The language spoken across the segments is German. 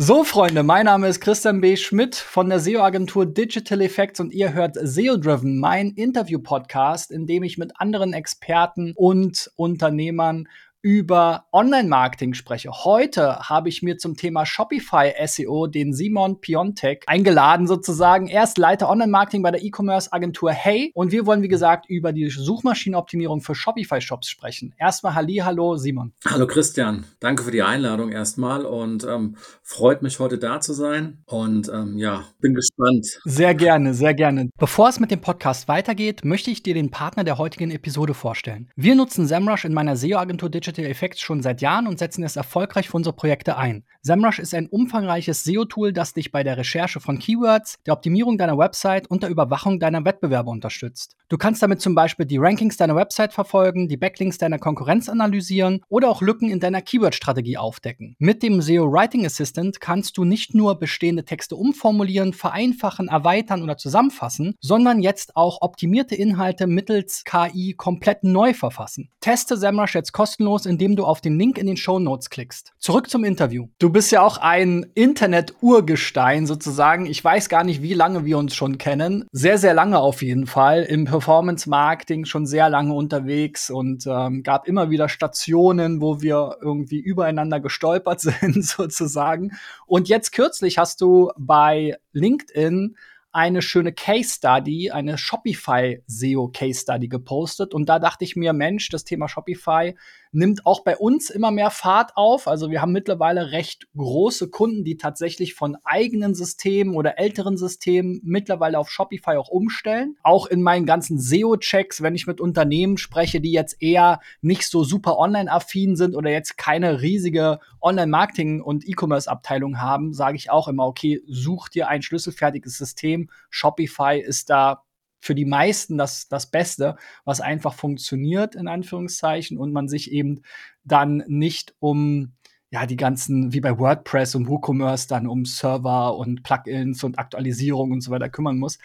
So, Freunde, mein Name ist Christian B. Schmidt von der SEO-Agentur Digital Effects und ihr hört SEO Driven, mein Interview-Podcast, in dem ich mit anderen Experten und Unternehmern über Online-Marketing spreche. Heute habe ich mir zum Thema Shopify SEO den Simon Piontek eingeladen sozusagen. Er ist Leiter Online-Marketing bei der E-Commerce-Agentur Hey und wir wollen, wie gesagt, über die Suchmaschinenoptimierung für Shopify-Shops sprechen. Erstmal Halli, hallo Simon. Hallo Christian, danke für die Einladung erstmal und ähm, freut mich heute da zu sein und ähm, ja, bin gespannt. Sehr gerne, sehr gerne. Bevor es mit dem Podcast weitergeht, möchte ich dir den Partner der heutigen Episode vorstellen. Wir nutzen SEMrush in meiner SEO-Agentur Digital Digital Effects schon seit Jahren und setzen es erfolgreich für unsere Projekte ein. SEMrush ist ein umfangreiches SEO-Tool, das dich bei der Recherche von Keywords, der Optimierung deiner Website und der Überwachung deiner Wettbewerber unterstützt. Du kannst damit zum Beispiel die Rankings deiner Website verfolgen, die Backlinks deiner Konkurrenz analysieren oder auch Lücken in deiner Keyword-Strategie aufdecken. Mit dem SEO Writing Assistant kannst du nicht nur bestehende Texte umformulieren, vereinfachen, erweitern oder zusammenfassen, sondern jetzt auch optimierte Inhalte mittels KI komplett neu verfassen. Teste SEMrush jetzt kostenlos kostenlos, indem du auf den Link in den Show Notes klickst. Zurück zum Interview. Du bist ja auch ein Internet-Urgestein sozusagen. Ich weiß gar nicht, wie lange wir uns schon kennen. Sehr, sehr lange auf jeden Fall. Im Performance-Marketing schon sehr lange unterwegs und ähm, gab immer wieder Stationen, wo wir irgendwie übereinander gestolpert sind sozusagen. Und jetzt kürzlich hast du bei LinkedIn eine schöne Case Study, eine Shopify SEO Case Study gepostet und da dachte ich mir, Mensch, das Thema Shopify nimmt auch bei uns immer mehr Fahrt auf. Also wir haben mittlerweile recht große Kunden, die tatsächlich von eigenen Systemen oder älteren Systemen mittlerweile auf Shopify auch umstellen. Auch in meinen ganzen SEO-Checks, wenn ich mit Unternehmen spreche, die jetzt eher nicht so super online-affin sind oder jetzt keine riesige Online-Marketing- und E-Commerce-Abteilung haben, sage ich auch immer, okay, such dir ein schlüsselfertiges System. Shopify ist da für die meisten das, das Beste, was einfach funktioniert, in Anführungszeichen, und man sich eben dann nicht um ja, die ganzen, wie bei WordPress und WooCommerce, dann um Server und Plugins und Aktualisierung und so weiter kümmern muss.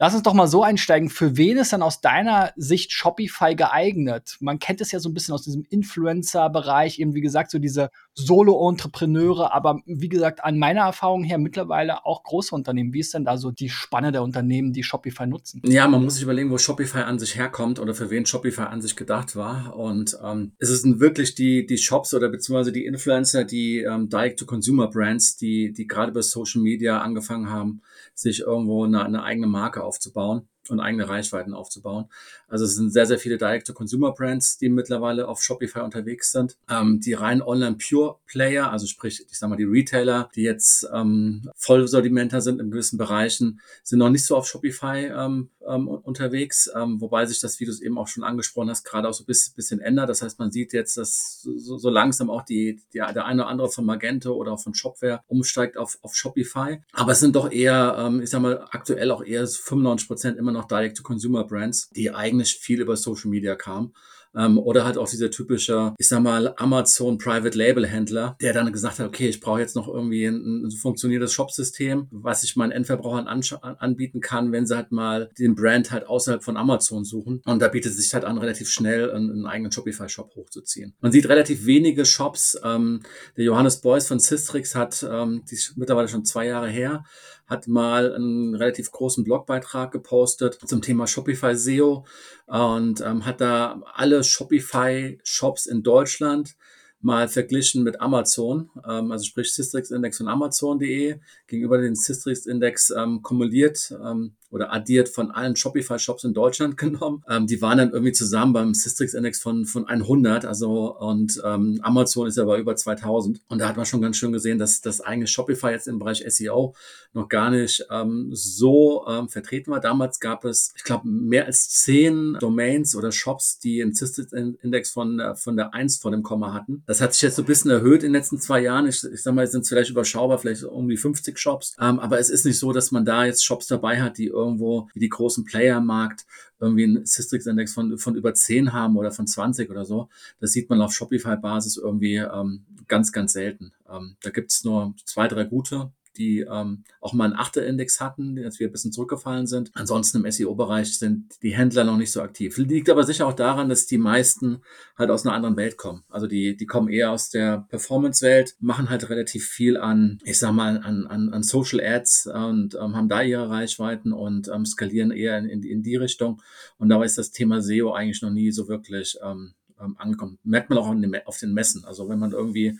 Lass uns doch mal so einsteigen. Für wen ist dann aus deiner Sicht Shopify geeignet? Man kennt es ja so ein bisschen aus diesem Influencer-Bereich, eben wie gesagt, so diese Solo-Entrepreneure, aber wie gesagt, an meiner Erfahrung her mittlerweile auch große Unternehmen. Wie ist denn da so die Spanne der Unternehmen, die Shopify nutzen? Ja, man muss sich überlegen, wo Shopify an sich herkommt oder für wen Shopify an sich gedacht war. Und ähm, es sind wirklich die, die Shops oder beziehungsweise die Influencer, die ähm, Direct-to-Consumer-Brands, die, die gerade über Social Media angefangen haben, sich irgendwo eine, eine eigene Marke aufzubauen und eigene Reichweiten aufzubauen. Also es sind sehr, sehr viele Direct-to-Consumer-Brands, die mittlerweile auf Shopify unterwegs sind. Ähm, die rein Online-Pure-Player, also sprich, ich sag mal, die Retailer, die jetzt ähm, Vollsortimenter sind in gewissen Bereichen, sind noch nicht so auf Shopify ähm, ähm, unterwegs, ähm, wobei sich das, wie du es eben auch schon angesprochen hast, gerade auch so ein bisschen, bisschen ändert. Das heißt, man sieht jetzt, dass so, so langsam auch die, die, der eine oder andere von Magento oder auch von Shopware umsteigt auf, auf Shopify. Aber es sind doch eher, ähm, ich sag mal, aktuell auch eher 95 Prozent immer noch Direct-to-Consumer-Brands, die eigentlich viel über Social Media kamen. Ähm, oder halt auch dieser typische, ich sag mal, Amazon Private Label Händler, der dann gesagt hat, okay, ich brauche jetzt noch irgendwie ein, ein funktionierendes Shopsystem, was ich meinen Endverbrauchern an, anbieten kann, wenn sie halt mal den Brand halt außerhalb von Amazon suchen. Und da bietet es sich halt an, relativ schnell einen, einen eigenen Shopify-Shop hochzuziehen. Man sieht relativ wenige Shops. Ähm, der Johannes Beuys von Systrix hat, ähm, die ist mittlerweile schon zwei Jahre her, hat mal einen relativ großen Blogbeitrag gepostet zum Thema Shopify SEO und ähm, hat da alle Shopify-Shops in Deutschland mal verglichen mit Amazon, ähm, also sprich Systrix-Index von Amazon.de gegenüber den Systrix-Index ähm, kumuliert ähm, oder addiert von allen Shopify-Shops in Deutschland genommen. Ähm, die waren dann irgendwie zusammen beim Systrix-Index von, von 100, also und ähm, Amazon ist aber über 2000. Und da hat man schon ganz schön gesehen, dass das eigene Shopify jetzt im Bereich SEO noch gar nicht ähm, so ähm, vertreten war. Damals gab es, ich glaube, mehr als zehn Domains oder Shops, die einen Systrix-Index von, äh, von der 1 vor dem Komma hatten. Das hat sich jetzt so ein bisschen erhöht in den letzten zwei Jahren. Ich, ich sag mal, es sind vielleicht überschaubar, vielleicht um die 50 Shops. Ähm, aber es ist nicht so, dass man da jetzt Shops dabei hat, die irgendwo wie die großen Player Markt irgendwie einen Systrix-Index von, von über 10 haben oder von 20 oder so. Das sieht man auf Shopify-Basis irgendwie ähm, ganz, ganz selten. Ähm, da gibt es nur zwei, drei gute, die ähm, auch mal einen Achter-Index hatten, als wir ein bisschen zurückgefallen sind. Ansonsten im SEO-Bereich sind die Händler noch nicht so aktiv. Liegt aber sicher auch daran, dass die meisten halt aus einer anderen Welt kommen. Also die, die kommen eher aus der Performance-Welt, machen halt relativ viel an, ich sag mal, an, an, an Social Ads und ähm, haben da ihre Reichweiten und ähm, skalieren eher in, in, in die Richtung. Und dabei ist das Thema SEO eigentlich noch nie so wirklich ähm, ähm, ankommt. Merkt man auch auf den Messen. Also wenn man irgendwie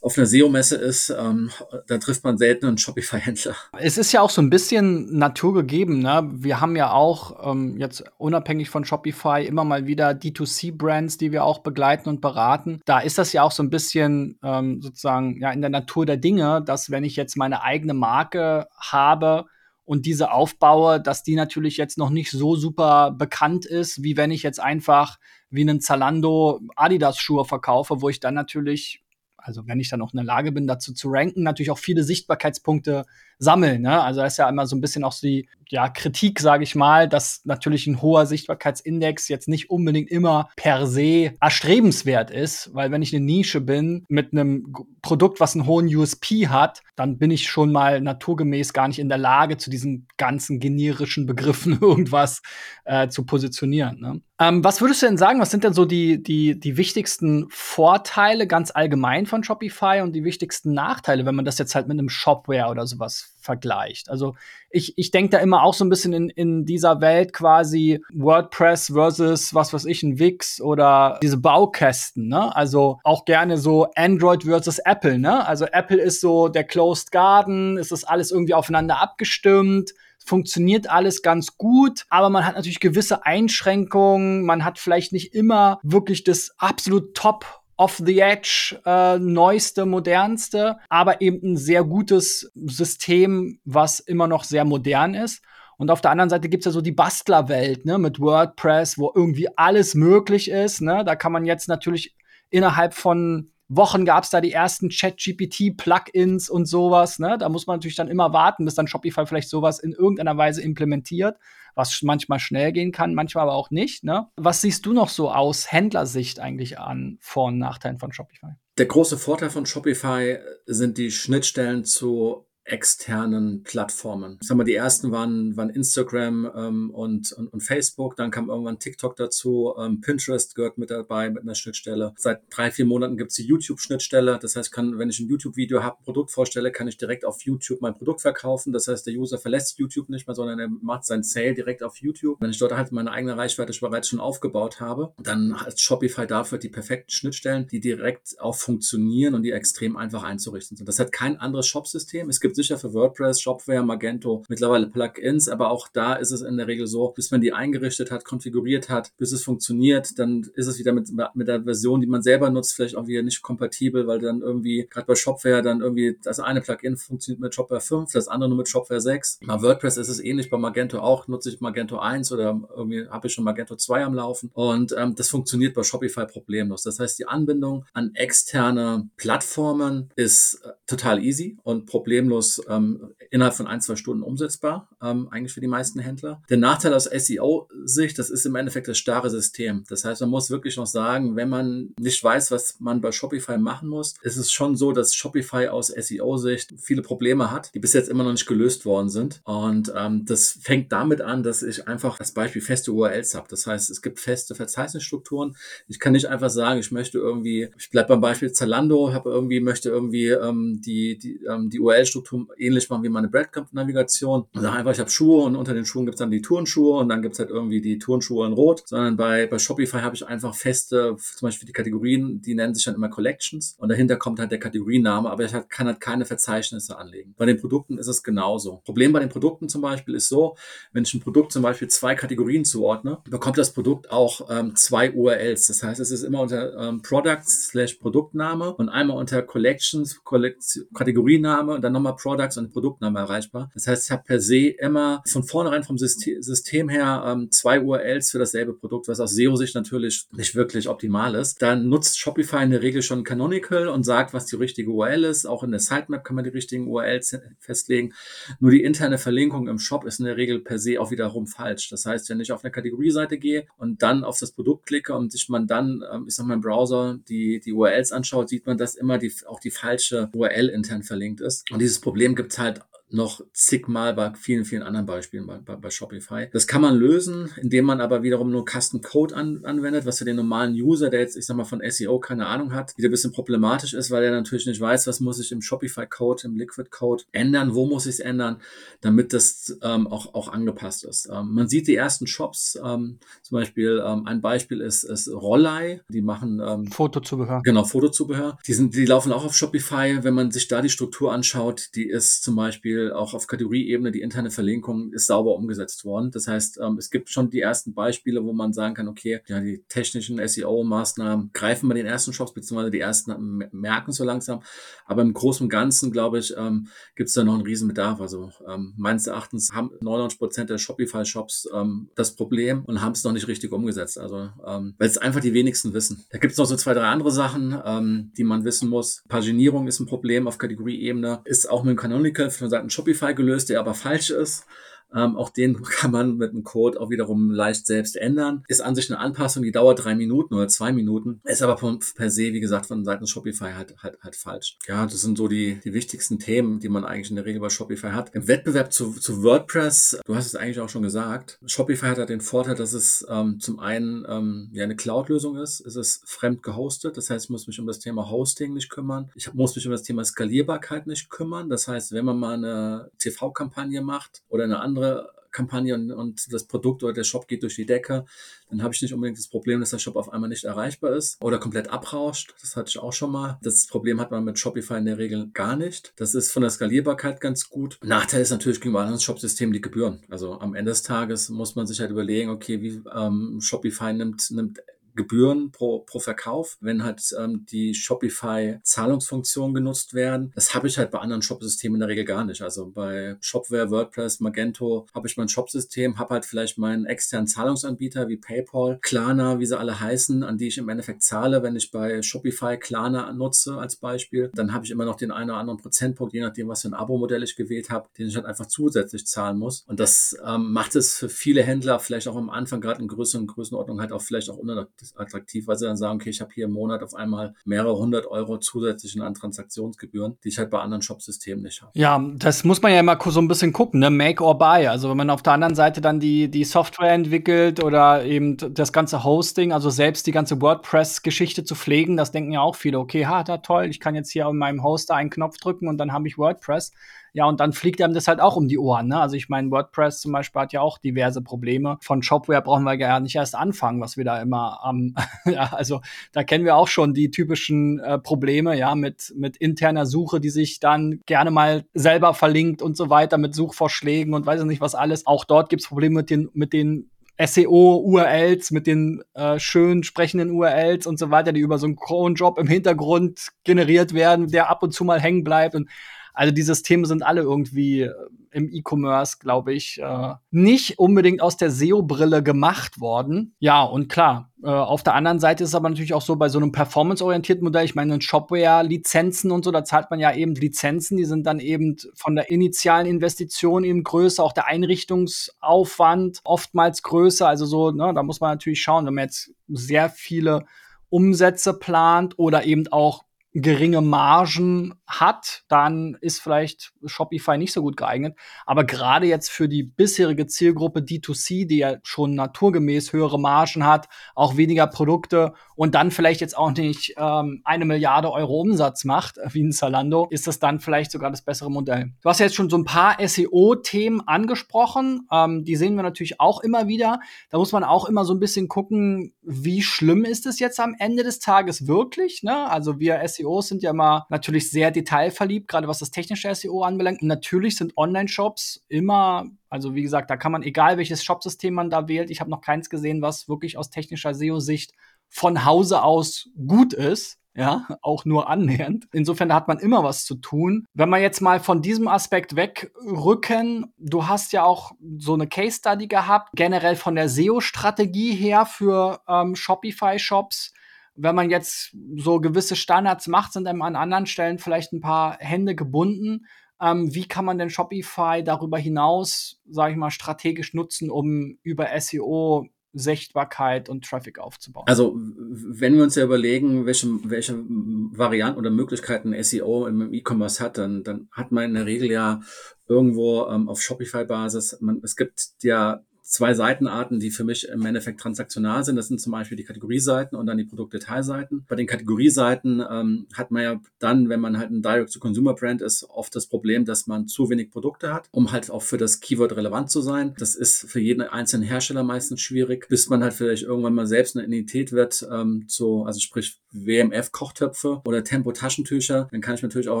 auf einer SEO-Messe ist, ähm, da trifft man selten einen Shopify-Händler. Es ist ja auch so ein bisschen naturgegeben. Ne? Wir haben ja auch ähm, jetzt unabhängig von Shopify immer mal wieder D2C-Brands, die wir auch begleiten und beraten. Da ist das ja auch so ein bisschen ähm, sozusagen ja in der Natur der Dinge, dass wenn ich jetzt meine eigene Marke habe, und diese aufbaue, dass die natürlich jetzt noch nicht so super bekannt ist, wie wenn ich jetzt einfach wie einen Zalando Adidas Schuhe verkaufe, wo ich dann natürlich also wenn ich dann auch in der Lage bin, dazu zu ranken, natürlich auch viele Sichtbarkeitspunkte sammeln. Ne? Also das ist ja immer so ein bisschen auch die ja, Kritik, sage ich mal, dass natürlich ein hoher Sichtbarkeitsindex jetzt nicht unbedingt immer per se erstrebenswert ist, weil wenn ich eine Nische bin mit einem Produkt, was einen hohen USP hat, dann bin ich schon mal naturgemäß gar nicht in der Lage, zu diesen ganzen generischen Begriffen irgendwas äh, zu positionieren. Ne? Ähm, was würdest du denn sagen, was sind denn so die, die, die wichtigsten Vorteile ganz allgemein von Shopify und die wichtigsten Nachteile, wenn man das jetzt halt mit einem Shopware oder sowas vergleicht. Also ich, ich denke da immer auch so ein bisschen in, in dieser Welt quasi WordPress versus was weiß ich, ein Wix oder diese Baukästen, ne? Also auch gerne so Android versus Apple, ne? Also Apple ist so der Closed Garden, ist das alles irgendwie aufeinander abgestimmt funktioniert alles ganz gut, aber man hat natürlich gewisse Einschränkungen. Man hat vielleicht nicht immer wirklich das absolut top off the edge, äh, neueste, modernste, aber eben ein sehr gutes System, was immer noch sehr modern ist. Und auf der anderen Seite gibt's ja so die Bastlerwelt, ne, mit WordPress, wo irgendwie alles möglich ist. Ne? Da kann man jetzt natürlich innerhalb von Wochen gab's da die ersten Chat-GPT-Plugins und sowas. Ne? Da muss man natürlich dann immer warten, bis dann Shopify vielleicht sowas in irgendeiner Weise implementiert was manchmal schnell gehen kann, manchmal aber auch nicht. Ne? Was siehst du noch so aus Händlersicht eigentlich an Vor- und Nachteilen von Shopify? Der große Vorteil von Shopify sind die Schnittstellen zu externen Plattformen. Ich sag mal, die ersten waren, waren Instagram ähm, und, und, und Facebook, dann kam irgendwann TikTok dazu, ähm, Pinterest gehört mit dabei mit einer Schnittstelle. Seit drei, vier Monaten gibt's die YouTube-Schnittstelle. Das heißt, kann, wenn ich ein YouTube-Video habe, ein Produkt vorstelle, kann ich direkt auf YouTube mein Produkt verkaufen. Das heißt, der User verlässt YouTube nicht mehr, sondern er macht sein Sale direkt auf YouTube. Wenn ich dort halt meine eigene Reichweite bereits schon aufgebaut habe, dann hat Shopify dafür die perfekten Schnittstellen, die direkt auch funktionieren und die extrem einfach einzurichten sind. Das hat kein anderes Shop-System. Es gibt gibt sicher für WordPress, Shopware, Magento mittlerweile Plugins, aber auch da ist es in der Regel so, bis man die eingerichtet hat, konfiguriert hat, bis es funktioniert, dann ist es wieder mit, mit der Version, die man selber nutzt, vielleicht auch wieder nicht kompatibel, weil dann irgendwie, gerade bei Shopware, dann irgendwie das eine Plugin funktioniert mit Shopware 5, das andere nur mit Shopware 6. Bei WordPress ist es ähnlich, bei Magento auch, nutze ich Magento 1 oder irgendwie habe ich schon Magento 2 am Laufen und ähm, das funktioniert bei Shopify problemlos. Das heißt, die Anbindung an externe Plattformen ist äh, total easy und problemlos Videos ähm, innerhalb von ein, zwei Stunden umsetzbar, ähm, eigentlich für die meisten Händler. Der Nachteil aus SEO-Sicht, das ist im Endeffekt das starre System. Das heißt, man muss wirklich noch sagen, wenn man nicht weiß, was man bei Shopify machen muss, ist es schon so, dass Shopify aus SEO-Sicht viele Probleme hat, die bis jetzt immer noch nicht gelöst worden sind. Und ähm, das fängt damit an, dass ich einfach als Beispiel feste URLs habe. Das heißt, es gibt feste Verzeichnisstrukturen. Ich kann nicht einfach sagen, ich möchte irgendwie, ich bleibe beim Beispiel Zalando, habe irgendwie, möchte irgendwie ähm, die, die, ähm, die URL-Struktur ähnlich machen wie meine Breadcamp-Navigation. Also einfach, ich habe Schuhe und unter den Schuhen gibt's dann die Turnschuhe und dann gibt's halt irgendwie die Turnschuhe in Rot, sondern bei, bei Shopify habe ich einfach feste, zum Beispiel die Kategorien, die nennen sich dann immer Collections und dahinter kommt halt der Kategorienname, aber ich kann halt keine Verzeichnisse anlegen. Bei den Produkten ist es genauso. Problem bei den Produkten zum Beispiel ist so, wenn ich ein Produkt zum Beispiel zwei Kategorien zuordne, bekommt das Produkt auch ähm, zwei URLs. Das heißt, es ist immer unter ähm, Products slash Produktname und einmal unter Collections, Kollektion, Kategorienname und dann nochmal Products und Produktname Suchmaßnahmen erreichbar. Das heißt, ich habe per se immer von vornherein vom System, System her ähm, zwei URLs für dasselbe Produkt, was aus SEO-Sicht natürlich nicht wirklich optimal ist. Dann nutzt Shopify in der Regel schon Canonical und sagt, was die richtige URL ist. Auch in der Sitemap kann man die richtigen URLs festlegen. Nur die interne Verlinkung im Shop ist in der Regel per se auch wiederum falsch. Das heißt, wenn ich auf eine Kategorieseite gehe und dann auf das Produkt klicke und sich man dann, ähm, ich sag mal im Browser, die, die URLs anschaut, sieht man, dass immer die, auch die falsche URL intern verlinkt ist. Und dieses Problem gibt es halt noch zigmal bei vielen, vielen anderen Beispielen bei, bei, bei, Shopify. Das kann man lösen, indem man aber wiederum nur Custom Code an, anwendet, was für den normalen User, der jetzt, ich sag mal, von SEO keine Ahnung hat, wieder ein bisschen problematisch ist, weil er natürlich nicht weiß, was muss ich im Shopify Code, im Liquid Code ändern, wo muss ich es ändern, damit das ähm, auch, auch angepasst ist. Ähm, man sieht die ersten Shops, ähm, zum Beispiel ähm, ein Beispiel ist, ist Rollei, die machen ähm, Fotozubehör. Genau, Fotozubehör. Die sind, die laufen auch auf Shopify. Wenn man sich da die Struktur anschaut, die ist zum Beispiel auch auf Kategorieebene die interne Verlinkung ist sauber umgesetzt worden. Das heißt, ähm, es gibt schon die ersten Beispiele, wo man sagen kann, okay, ja, die technischen SEO-Maßnahmen greifen bei den ersten Shops, beziehungsweise die ersten merken so langsam. Aber im Großen und Ganzen, glaube ich, ähm, gibt es da noch einen riesen Bedarf. Also ähm, meines Erachtens haben 99 Prozent der Shopify-Shops das Problem und haben es noch nicht richtig umgesetzt. Also, weil es einfach die wenigsten wissen. Da gibt es noch so zwei, drei andere Sachen, die man wissen muss. Paginierung ist ein Problem auf Kategorieebene, ist auch mit dem Canonical von Seiten Shopify gelöst, der aber falsch ist. Ähm, auch den kann man mit einem Code auch wiederum leicht selbst ändern. Ist an sich eine Anpassung, die dauert drei Minuten oder zwei Minuten. Ist aber per se, wie gesagt, von Seiten Shopify halt, halt, halt falsch. Ja, das sind so die, die wichtigsten Themen, die man eigentlich in der Regel bei Shopify hat. Im Wettbewerb zu, zu WordPress, du hast es eigentlich auch schon gesagt, Shopify hat halt den Vorteil, dass es ähm, zum einen ähm, ja eine Cloud-Lösung ist. Es ist fremd gehostet. Das heißt, ich muss mich um das Thema Hosting nicht kümmern. Ich muss mich um das Thema Skalierbarkeit nicht kümmern. Das heißt, wenn man mal eine TV-Kampagne macht oder eine andere andere Kampagne und, und das Produkt oder der Shop geht durch die Decke, dann habe ich nicht unbedingt das Problem, dass der Shop auf einmal nicht erreichbar ist oder komplett abrauscht. Das hatte ich auch schon mal. Das Problem hat man mit Shopify in der Regel gar nicht. Das ist von der Skalierbarkeit ganz gut. Nachteil ist natürlich gegenüber anderen Shopsystemen die Gebühren. Also am Ende des Tages muss man sich halt überlegen, okay, wie ähm, Shopify nimmt, nimmt Gebühren pro, pro Verkauf, wenn halt ähm, die Shopify-Zahlungsfunktionen genutzt werden. Das habe ich halt bei anderen Shopsystemen in der Regel gar nicht. Also bei Shopware, WordPress, Magento habe ich mein Shopsystem, habe halt vielleicht meinen externen Zahlungsanbieter wie PayPal, Klarna, wie sie alle heißen, an die ich im Endeffekt zahle, wenn ich bei Shopify Klarna nutze als Beispiel. Dann habe ich immer noch den einen oder anderen Prozentpunkt, je nachdem, was für ein Abo-Modell ich gewählt habe, den ich halt einfach zusätzlich zahlen muss. Und das ähm, macht es für viele Händler vielleicht auch am Anfang gerade in größeren Größenordnungen halt auch vielleicht auch unattraktiv attraktiv, weil sie dann sagen, okay, ich habe hier im Monat auf einmal mehrere hundert Euro zusätzlich an Transaktionsgebühren, die ich halt bei anderen Shopsystemen nicht habe. Ja, das muss man ja immer so ein bisschen gucken, ne? Make or buy. Also wenn man auf der anderen Seite dann die, die Software entwickelt oder eben das ganze Hosting, also selbst die ganze WordPress-Geschichte zu pflegen, das denken ja auch viele, okay, ha, da toll, ich kann jetzt hier auf meinem Hoster einen Knopf drücken und dann habe ich WordPress. Ja, und dann fliegt einem das halt auch um die Ohren. Ne? Also ich meine, WordPress zum Beispiel hat ja auch diverse Probleme. Von Shopware brauchen wir ja nicht erst anfangen, was wir da immer am, ja, also da kennen wir auch schon die typischen äh, Probleme, ja, mit, mit interner Suche, die sich dann gerne mal selber verlinkt und so weiter, mit Suchvorschlägen und weiß ich nicht was alles. Auch dort gibt's Probleme mit den, mit den SEO-URLs mit den äh, schön sprechenden URLs und so weiter, die über so einen Cron-Job im Hintergrund generiert werden, der ab und zu mal hängen bleibt. Und also die Systeme sind alle irgendwie äh, im E-Commerce, glaube ich, äh, nicht unbedingt aus der SEO-Brille gemacht worden. Ja, und klar, äh, auf der anderen Seite ist es aber natürlich auch so bei so einem performance-orientierten Modell, ich meine, Shopware-Lizenzen und so, da zahlt man ja eben Lizenzen, die sind dann eben von der initialen Investition eben größer, auch der Einrichtungsaufwand oftmals größer. Also so, ne, da muss man natürlich schauen, wenn man jetzt sehr viele Umsätze plant oder eben auch geringe Margen hat, dann ist vielleicht Shopify nicht so gut geeignet. Aber gerade jetzt für die bisherige Zielgruppe D2C, die ja schon naturgemäß höhere Margen hat, auch weniger Produkte und dann vielleicht jetzt auch nicht ähm, eine Milliarde Euro Umsatz macht, wie ein Zalando, ist das dann vielleicht sogar das bessere Modell. Du hast jetzt schon so ein paar SEO-Themen angesprochen. Ähm, die sehen wir natürlich auch immer wieder. Da muss man auch immer so ein bisschen gucken, wie schlimm ist es jetzt am Ende des Tages wirklich. Ne? Also wir SEO SEOs sind ja immer natürlich sehr detailverliebt, gerade was das technische SEO anbelangt. Und natürlich sind Online-Shops immer, also wie gesagt, da kann man, egal welches Shopsystem man da wählt, ich habe noch keins gesehen, was wirklich aus technischer SEO-Sicht von Hause aus gut ist. ja, auch nur annähernd. Insofern hat man immer was zu tun. Wenn wir jetzt mal von diesem Aspekt wegrücken, du hast ja auch so eine Case Study gehabt, generell von der SEO-Strategie her für ähm, Shopify-Shops. Wenn man jetzt so gewisse Standards macht, sind einem an anderen Stellen vielleicht ein paar Hände gebunden. Ähm, wie kann man denn Shopify darüber hinaus, sage ich mal, strategisch nutzen, um über SEO Sichtbarkeit und Traffic aufzubauen. Also wenn wir uns ja überlegen, welche, welche Varianten oder Möglichkeiten SEO im E-Commerce hat, dann, dann hat man in der Regel ja irgendwo ähm, auf Shopify-Basis, es gibt ja zwei Seitenarten, die für mich im Endeffekt transaktional sind. Das sind zum Beispiel die Kategorieseiten und dann die Produktdetailseiten. Bei den Kategorieseiten ähm, hat man ja dann, wenn man halt ein Direct-to-Consumer-Brand ist, oft das Problem, dass man zu wenig Produkte hat, um halt auch für das Keyword relevant zu sein. Das ist für jeden einzelnen Hersteller meistens schwierig, bis man halt vielleicht irgendwann mal selbst eine Identität wird, ähm, zu, also sprich WMF-Kochtöpfe oder Tempo-Taschentücher. Dann kann ich natürlich auch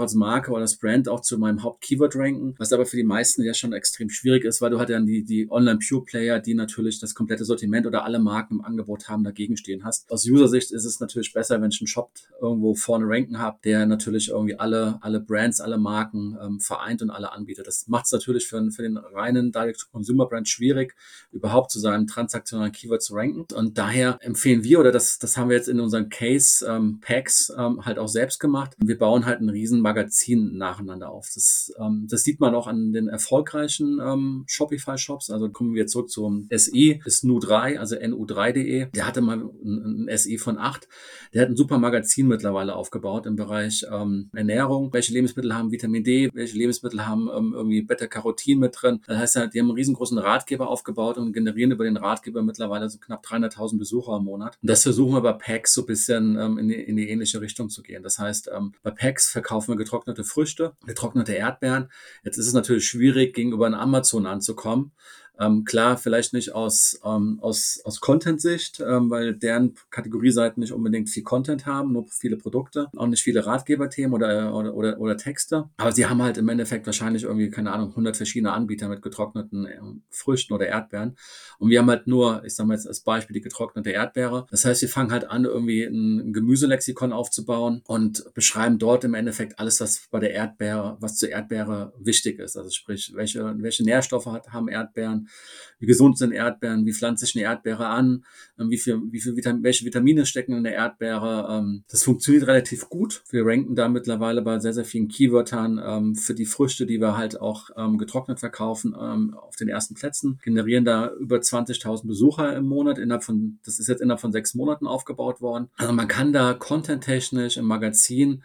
als Marke oder als Brand auch zu meinem Haupt-Keyword ranken, was aber für die meisten ja schon extrem schwierig ist, weil du halt dann die, die Online-Pure-Player Player, die natürlich das komplette Sortiment oder alle Marken im Angebot haben, dagegen stehen hast. Aus User-Sicht ist es natürlich besser, wenn ich einen Shop irgendwo vorne ranken habe, der natürlich irgendwie alle, alle Brands, alle Marken ähm, vereint und alle anbietet. Das macht es natürlich für, für den reinen Direct-to-Consumer-Brand schwierig, überhaupt zu seinem transaktionalen Keyword zu ranken. Und daher empfehlen wir, oder das, das haben wir jetzt in unseren Case-Packs ähm, ähm, halt auch selbst gemacht. Wir bauen halt ein riesen Magazin nacheinander auf. Das, ähm, das sieht man auch an den erfolgreichen ähm, Shopify-Shops. Also kommen wir zurück zum SI, ist Nu3, also NU3.de. Der hatte mal ein, ein SI von 8. Der hat ein super Magazin mittlerweile aufgebaut im Bereich ähm, Ernährung. Welche Lebensmittel haben Vitamin D? Welche Lebensmittel haben ähm, irgendwie Beta-Carotin mit drin? Das heißt, die haben einen riesengroßen Ratgeber aufgebaut und generieren über den Ratgeber mittlerweile so knapp 300.000 Besucher im Monat. Und das versuchen wir bei Packs so ein bisschen ähm, in, die, in die ähnliche Richtung zu gehen. Das heißt, ähm, bei Packs verkaufen wir getrocknete Früchte, getrocknete Erdbeeren. Jetzt ist es natürlich schwierig, gegenüber einem Amazon anzukommen. Ähm, klar, vielleicht nicht aus, ähm, aus, aus Content-Sicht, ähm, weil deren Kategorieseiten nicht unbedingt viel Content haben, nur viele Produkte, auch nicht viele Ratgeberthemen oder, oder, oder, oder Texte. Aber sie haben halt im Endeffekt wahrscheinlich irgendwie, keine Ahnung, 100 verschiedene Anbieter mit getrockneten äh, Früchten oder Erdbeeren. Und wir haben halt nur, ich sage mal jetzt als Beispiel, die getrocknete Erdbeere. Das heißt, wir fangen halt an, irgendwie ein Gemüselexikon aufzubauen und beschreiben dort im Endeffekt alles, was bei der Erdbeere, was zur Erdbeere wichtig ist. Also sprich, welche, welche Nährstoffe hat, haben Erdbeeren, wie gesund sind Erdbeeren, wie pflanzt sich eine Erdbeere an, ähm, wie viel, wie viel Vitam welche Vitamine stecken in der Erdbeere. Ähm, das funktioniert relativ gut. Wir ranken da mittlerweile bei sehr, sehr vielen Keywörtern ähm, für die Früchte, die wir halt auch getrocknet verkaufen, auf den ersten Plätzen, generieren da über 20.000 Besucher im Monat innerhalb von, das ist jetzt innerhalb von sechs Monaten aufgebaut worden. Also man kann da contenttechnisch im Magazin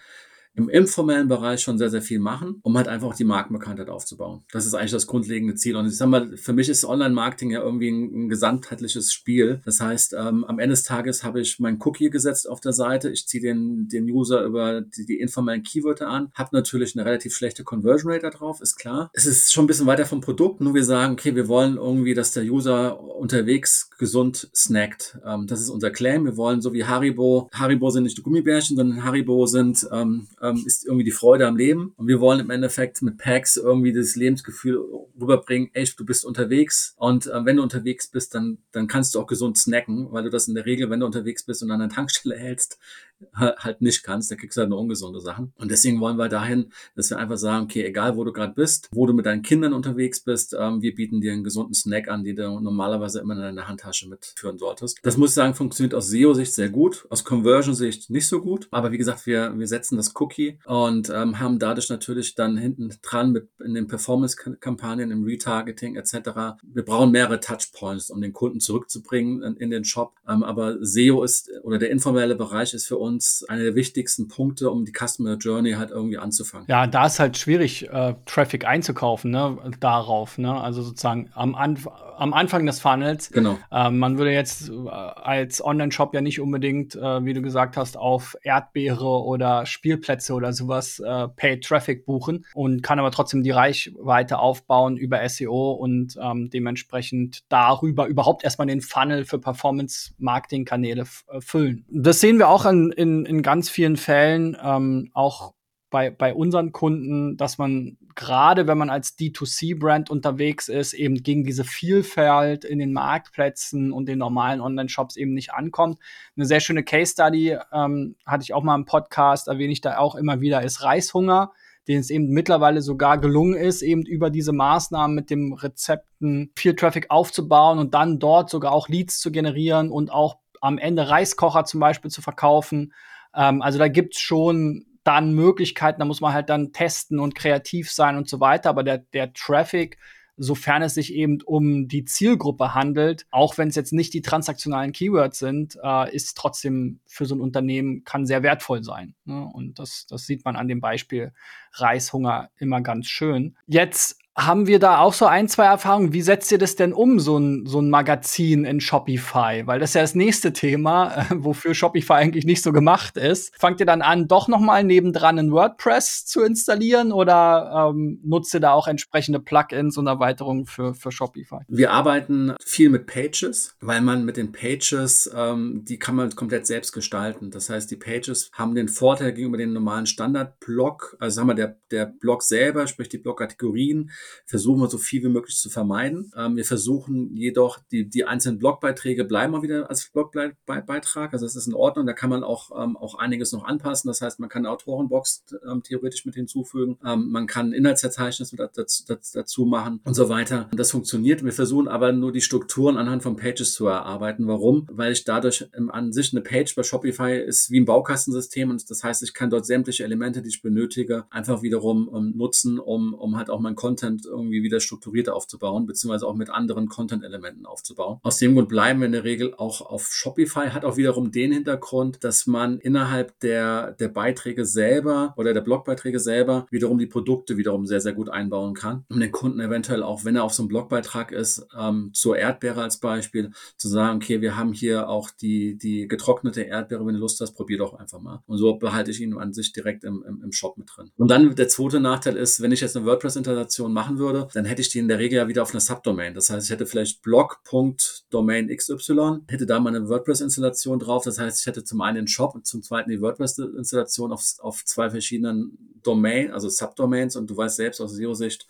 im informellen Bereich schon sehr, sehr viel machen, um halt einfach auch die Markenbekanntheit aufzubauen. Das ist eigentlich das grundlegende Ziel. Und ich sag mal, für mich ist Online-Marketing ja irgendwie ein, ein gesamtheitliches Spiel. Das heißt, ähm, am Ende des Tages habe ich mein Cookie gesetzt auf der Seite. Ich ziehe den, den User über die, die informellen Keywörter an, habe natürlich eine relativ schlechte Conversion Rate da drauf, ist klar. Es ist schon ein bisschen weiter vom Produkt, nur wir sagen, okay, wir wollen irgendwie, dass der User unterwegs gesund snackt. Ähm, das ist unser Claim. Wir wollen so wie Haribo, Haribo sind nicht Gummibärchen, sondern Haribo sind ähm, ähm, ist irgendwie die Freude am Leben. Und wir wollen im Endeffekt mit Packs irgendwie das Lebensgefühl rüberbringen, ey, du bist unterwegs und äh, wenn du unterwegs bist, dann, dann kannst du auch gesund snacken, weil du das in der Regel, wenn du unterwegs bist und an einer Tankstelle hältst, halt nicht kannst, da kriegst du halt nur ungesunde Sachen. Und deswegen wollen wir dahin, dass wir einfach sagen, okay, egal wo du gerade bist, wo du mit deinen Kindern unterwegs bist, ähm, wir bieten dir einen gesunden Snack an, den du normalerweise immer in deiner Handtasche mitführen solltest. Das muss ich sagen, funktioniert aus SEO-Sicht sehr gut, aus Conversion-Sicht nicht so gut. Aber wie gesagt, wir, wir setzen das Cookie und ähm, haben dadurch natürlich dann hinten dran mit in den Performance-Kampagnen, im Retargeting etc. Wir brauchen mehrere Touchpoints, um den Kunden zurückzubringen in, in den Shop. Ähm, aber SEO ist oder der informelle Bereich ist für uns uns einer der wichtigsten Punkte, um die Customer Journey halt irgendwie anzufangen. Ja, da ist halt schwierig, äh, Traffic einzukaufen, ne, darauf, ne, also sozusagen am, Anf am Anfang des Funnels. Genau. Ähm, man würde jetzt äh, als Online-Shop ja nicht unbedingt, äh, wie du gesagt hast, auf Erdbeere oder Spielplätze oder sowas äh, Paid Traffic buchen und kann aber trotzdem die Reichweite aufbauen über SEO und ähm, dementsprechend darüber überhaupt erstmal den Funnel für Performance-Marketing-Kanäle äh, füllen. Das sehen wir auch in, in, in ganz vielen Fällen, ähm, auch bei, bei unseren Kunden, dass man gerade wenn man als D2C-Brand unterwegs ist, eben gegen diese Vielfalt in den Marktplätzen und den normalen Online-Shops eben nicht ankommt. Eine sehr schöne Case-Study ähm, hatte ich auch mal im Podcast, erwähne ich da auch immer wieder, ist Reishunger den es eben mittlerweile sogar gelungen ist, eben über diese Maßnahmen mit dem Rezepten viel Traffic aufzubauen und dann dort sogar auch Leads zu generieren und auch am Ende Reiskocher zum Beispiel zu verkaufen. Ähm, also da gibt's schon dann Möglichkeiten, da muss man halt dann testen und kreativ sein und so weiter. Aber der, der Traffic, sofern es sich eben um die Zielgruppe handelt, auch wenn es jetzt nicht die transaktionalen Keywords sind, äh, ist trotzdem für so ein Unternehmen kann sehr wertvoll sein. Ne? Und das, das sieht man an dem Beispiel Reishunger immer ganz schön. Jetzt haben wir da auch so ein, zwei Erfahrungen. Wie setzt ihr das denn um, so ein, so ein Magazin in Shopify? Weil das ist ja das nächste Thema, äh, wofür Shopify eigentlich nicht so gemacht ist. Fangt ihr dann an, doch noch mal nebendran ein WordPress zu installieren oder ähm, nutzt ihr da auch entsprechende Plugins und Erweiterungen für, für Shopify? Wir arbeiten viel mit Pages, weil man mit den Pages, ähm, die kann man komplett selbst gestalten. Das heißt, die Pages haben den Vorteil gegenüber den normalen Standard-Blog, also haben wir der, der Blog selber, sprich die Blog-Kategorien, versuchen wir so viel wie möglich zu vermeiden. Ähm, wir versuchen jedoch, die, die einzelnen Blogbeiträge bleiben mal wieder als Blogbeitrag. Also das ist in Ordnung. Da kann man auch, ähm, auch einiges noch anpassen. Das heißt, man kann eine Autorenbox ähm, theoretisch mit hinzufügen. Ähm, man kann Inhaltsverzeichnis mit dazu, dazu machen und so weiter. Das funktioniert. Wir versuchen aber nur die Strukturen anhand von Pages zu erarbeiten. Warum? Weil ich dadurch an sich eine Page bei Shopify ist wie ein Baukastensystem und das heißt, ich kann dort sämtliche Elemente, die ich benötige, einfach wiederum um, nutzen, um, um halt auch mein Content Content irgendwie wieder strukturierter aufzubauen, beziehungsweise auch mit anderen Content-Elementen aufzubauen. Aus dem Grund bleiben wir in der Regel auch auf Shopify, hat auch wiederum den Hintergrund, dass man innerhalb der, der Beiträge selber oder der Blogbeiträge selber wiederum die Produkte wiederum sehr, sehr gut einbauen kann, um den Kunden eventuell auch, wenn er auf so einem Blogbeitrag ist, ähm, zur Erdbeere als Beispiel, zu sagen, okay, wir haben hier auch die, die getrocknete Erdbeere, wenn du Lust hast, probier doch einfach mal. Und so behalte ich ihn an sich direkt im, im, im Shop mit drin. Und dann der zweite Nachteil ist, wenn ich jetzt eine WordPress-Installation mache, machen würde, dann hätte ich die in der Regel ja wieder auf einer Subdomain. Das heißt, ich hätte vielleicht blog.domain XY, hätte da meine WordPress-Installation drauf. Das heißt, ich hätte zum einen den Shop und zum zweiten die WordPress-Installation auf, auf zwei verschiedenen Domain, also Subdomains. Und du weißt selbst aus SEO-Sicht,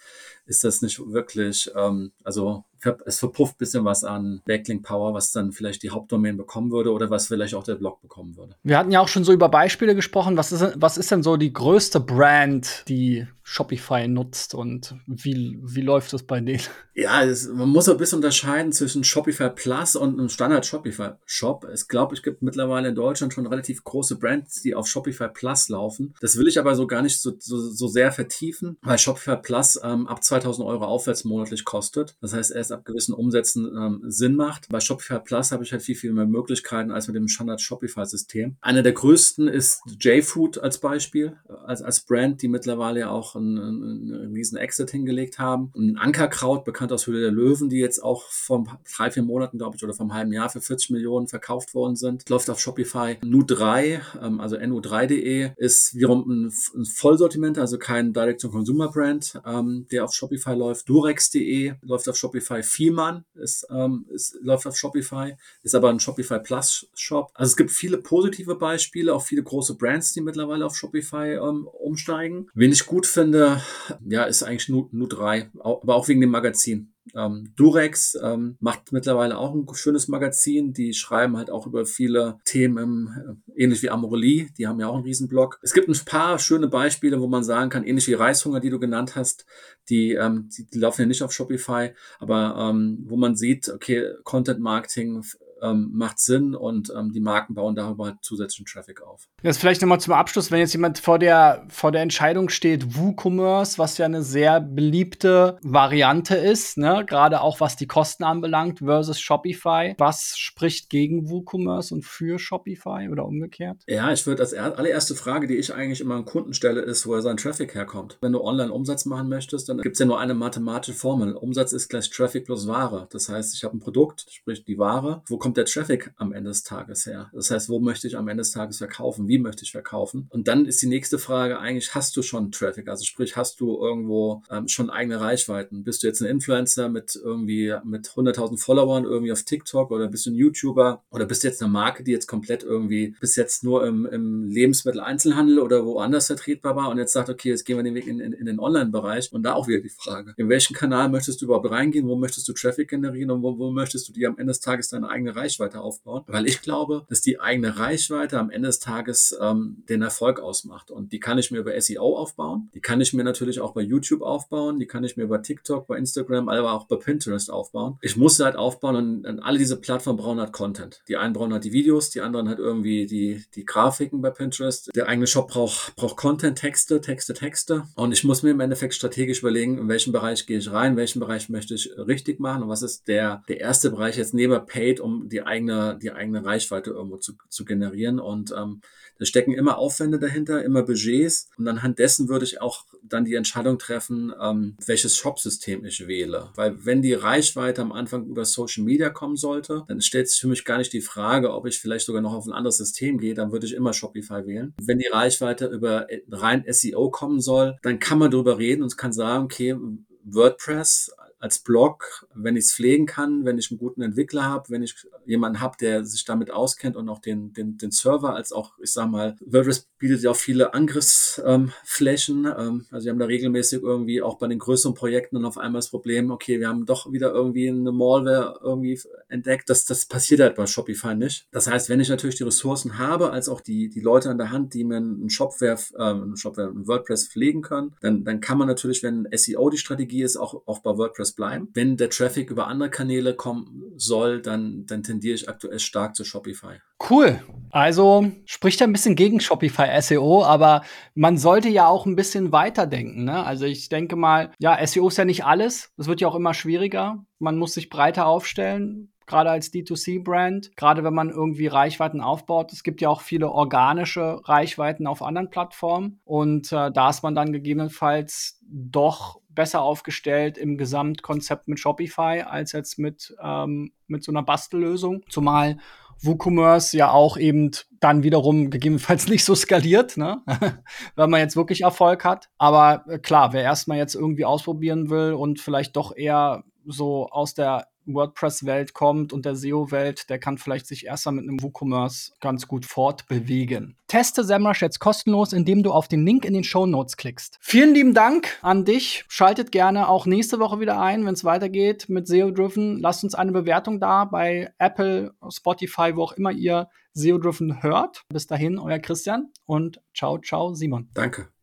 ist das nicht wirklich, ähm, also es verpufft bisschen was an Backlink Power, was dann vielleicht die Hauptdomain bekommen würde oder was vielleicht auch der Blog bekommen würde. Wir hatten ja auch schon so über Beispiele gesprochen. Was ist, was ist denn so die größte Brand, die Shopify nutzt und wie, wie läuft das bei denen? Ja, es, man muss ein bisschen unterscheiden zwischen Shopify Plus und einem Standard Shopify Shop. Ich glaube, es gibt mittlerweile in Deutschland schon relativ große Brands, die auf Shopify Plus laufen. Das will ich aber so gar nicht so, so, so sehr vertiefen, weil Shopify Plus ähm, ab 2000 Euro aufwärts monatlich kostet. Das heißt, erst ab gewissen Umsätzen ähm, Sinn macht. Bei Shopify Plus habe ich halt viel, viel mehr Möglichkeiten als mit dem Standard Shopify System. Einer der größten ist JFood als Beispiel, als, als Brand, die mittlerweile ja auch einen, einen, einen riesen Exit hingelegt haben. Ein Ankerkraut, bekannt aus Höhle der Löwen, die jetzt auch vor drei, vier Monaten, glaube ich, oder vom halben Jahr für 40 Millionen verkauft worden sind. Läuft auf Shopify. Nu3, ähm, also nu3.de, ist wiederum ein, ein Vollsortiment, also kein Direct-to-Consumer-Brand, ähm, der auf Shopify läuft. Durex.de läuft auf Shopify. Vielmann ist, ähm, ist, läuft auf Shopify, ist aber ein Shopify Plus Shop. Also es gibt viele positive Beispiele, auch viele große Brands, die mittlerweile auf Shopify ähm, umsteigen. Wen ich gut finde, finde, ja, ist eigentlich nur, nur drei, aber auch wegen dem Magazin. Ähm, Durex ähm, macht mittlerweile auch ein schönes Magazin. Die schreiben halt auch über viele Themen, äh, ähnlich wie Amorelie. Die haben ja auch einen Riesenblog. Es gibt ein paar schöne Beispiele, wo man sagen kann, ähnlich wie Reishunger, die du genannt hast, die, ähm, die, die laufen ja nicht auf Shopify, aber ähm, wo man sieht, okay, Content Marketing ähm, macht Sinn und ähm, die Marken bauen darüber halt zusätzlichen Traffic auf. Jetzt vielleicht nochmal zum Abschluss, wenn jetzt jemand vor der, vor der Entscheidung steht, WooCommerce, was ja eine sehr beliebte Variante ist, ne? gerade auch was die Kosten anbelangt, versus Shopify. Was spricht gegen WooCommerce und für Shopify oder umgekehrt? Ja, ich würde als allererste Frage, die ich eigentlich immer an Kunden stelle, ist, wo er sein Traffic herkommt. Wenn du online Umsatz machen möchtest, dann gibt es ja nur eine mathematische Formel. Umsatz ist gleich Traffic plus Ware. Das heißt, ich habe ein Produkt, sprich die Ware. Wo kommt kommt der Traffic am Ende des Tages her? Das heißt, wo möchte ich am Ende des Tages verkaufen? Wie möchte ich verkaufen? Und dann ist die nächste Frage eigentlich, hast du schon Traffic? Also sprich, hast du irgendwo ähm, schon eigene Reichweiten? Bist du jetzt ein Influencer mit irgendwie mit 100.000 Followern irgendwie auf TikTok oder bist du ein YouTuber oder bist du jetzt eine Marke, die jetzt komplett irgendwie bis jetzt nur im, im Lebensmitteleinzelhandel oder woanders vertretbar war und jetzt sagt, okay, jetzt gehen wir den Weg in, in, in den Online-Bereich und da auch wieder die Frage, in welchen Kanal möchtest du überhaupt reingehen? Wo möchtest du Traffic generieren und wo, wo möchtest du dir am Ende des Tages deine eigene Reichweite aufbauen? Weil ich glaube, dass die eigene Reichweite am Ende des Tages ähm, den Erfolg ausmacht und die kann ich mir über SEO aufbauen, die kann ich mir natürlich auch bei YouTube aufbauen, die kann ich mir bei TikTok, bei Instagram, aber auch bei Pinterest aufbauen. Ich muss sie halt aufbauen und, und alle diese Plattformen brauchen halt Content. Die einen brauchen halt die Videos, die anderen halt irgendwie die, die Grafiken bei Pinterest. Der eigene Shop braucht, braucht Content, Texte, Texte, Texte. Und ich muss mir im Endeffekt strategisch überlegen, in welchen Bereich gehe ich rein, in welchen Bereich möchte ich richtig machen und was ist der, der erste Bereich jetzt neben Paid, um die eigene, die eigene Reichweite irgendwo zu, zu generieren. Und ähm, da stecken immer Aufwände dahinter, immer Budgets. Und anhand dessen würde ich auch dann die Entscheidung treffen, ähm, welches Shopsystem ich wähle. Weil wenn die Reichweite am Anfang über Social Media kommen sollte, dann stellt sich für mich gar nicht die Frage, ob ich vielleicht sogar noch auf ein anderes System gehe, dann würde ich immer Shopify wählen. Wenn die Reichweite über rein SEO kommen soll, dann kann man darüber reden und kann sagen, okay, WordPress als Blog, wenn ich es pflegen kann, wenn ich einen guten Entwickler habe, wenn ich jemanden habe, der sich damit auskennt und auch den, den, den Server als auch, ich sag mal, WordPress bietet ja auch viele Angriffsflächen. Ähm, ähm, also wir haben da regelmäßig irgendwie auch bei den größeren Projekten dann auf einmal das Problem, okay, wir haben doch wieder irgendwie eine Malware irgendwie entdeckt. Das, das passiert halt bei Shopify nicht. Das heißt, wenn ich natürlich die Ressourcen habe, als auch die, die Leute an der Hand, die mir einen Shopware, äh, einen Shopware, einen WordPress pflegen können, dann, dann kann man natürlich, wenn SEO die Strategie ist, auch, auch bei WordPress WordPress bleiben. Wenn der Traffic über andere Kanäle kommen soll, dann, dann tendiere ich aktuell stark zu Shopify. Cool. Also spricht ein bisschen gegen Shopify SEO, aber man sollte ja auch ein bisschen weiterdenken. Ne? Also ich denke mal, ja, SEO ist ja nicht alles. Es wird ja auch immer schwieriger. Man muss sich breiter aufstellen gerade als D2C-Brand, gerade wenn man irgendwie Reichweiten aufbaut. Es gibt ja auch viele organische Reichweiten auf anderen Plattformen und äh, da ist man dann gegebenenfalls doch besser aufgestellt im Gesamtkonzept mit Shopify als jetzt mit, ähm, mit so einer Bastellösung. Zumal WooCommerce ja auch eben dann wiederum gegebenenfalls nicht so skaliert, ne? wenn man jetzt wirklich Erfolg hat. Aber äh, klar, wer erstmal jetzt irgendwie ausprobieren will und vielleicht doch eher so aus der WordPress-Welt kommt und der SEO-Welt, der kann vielleicht sich erst mal mit einem WooCommerce ganz gut fortbewegen. Teste SEMrush jetzt kostenlos, indem du auf den Link in den Show Notes klickst. Vielen lieben Dank an dich. Schaltet gerne auch nächste Woche wieder ein, wenn es weitergeht mit SEO-Driven. Lasst uns eine Bewertung da bei Apple, Spotify, wo auch immer ihr SEO-Driven hört. Bis dahin, euer Christian und ciao, ciao, Simon. Danke.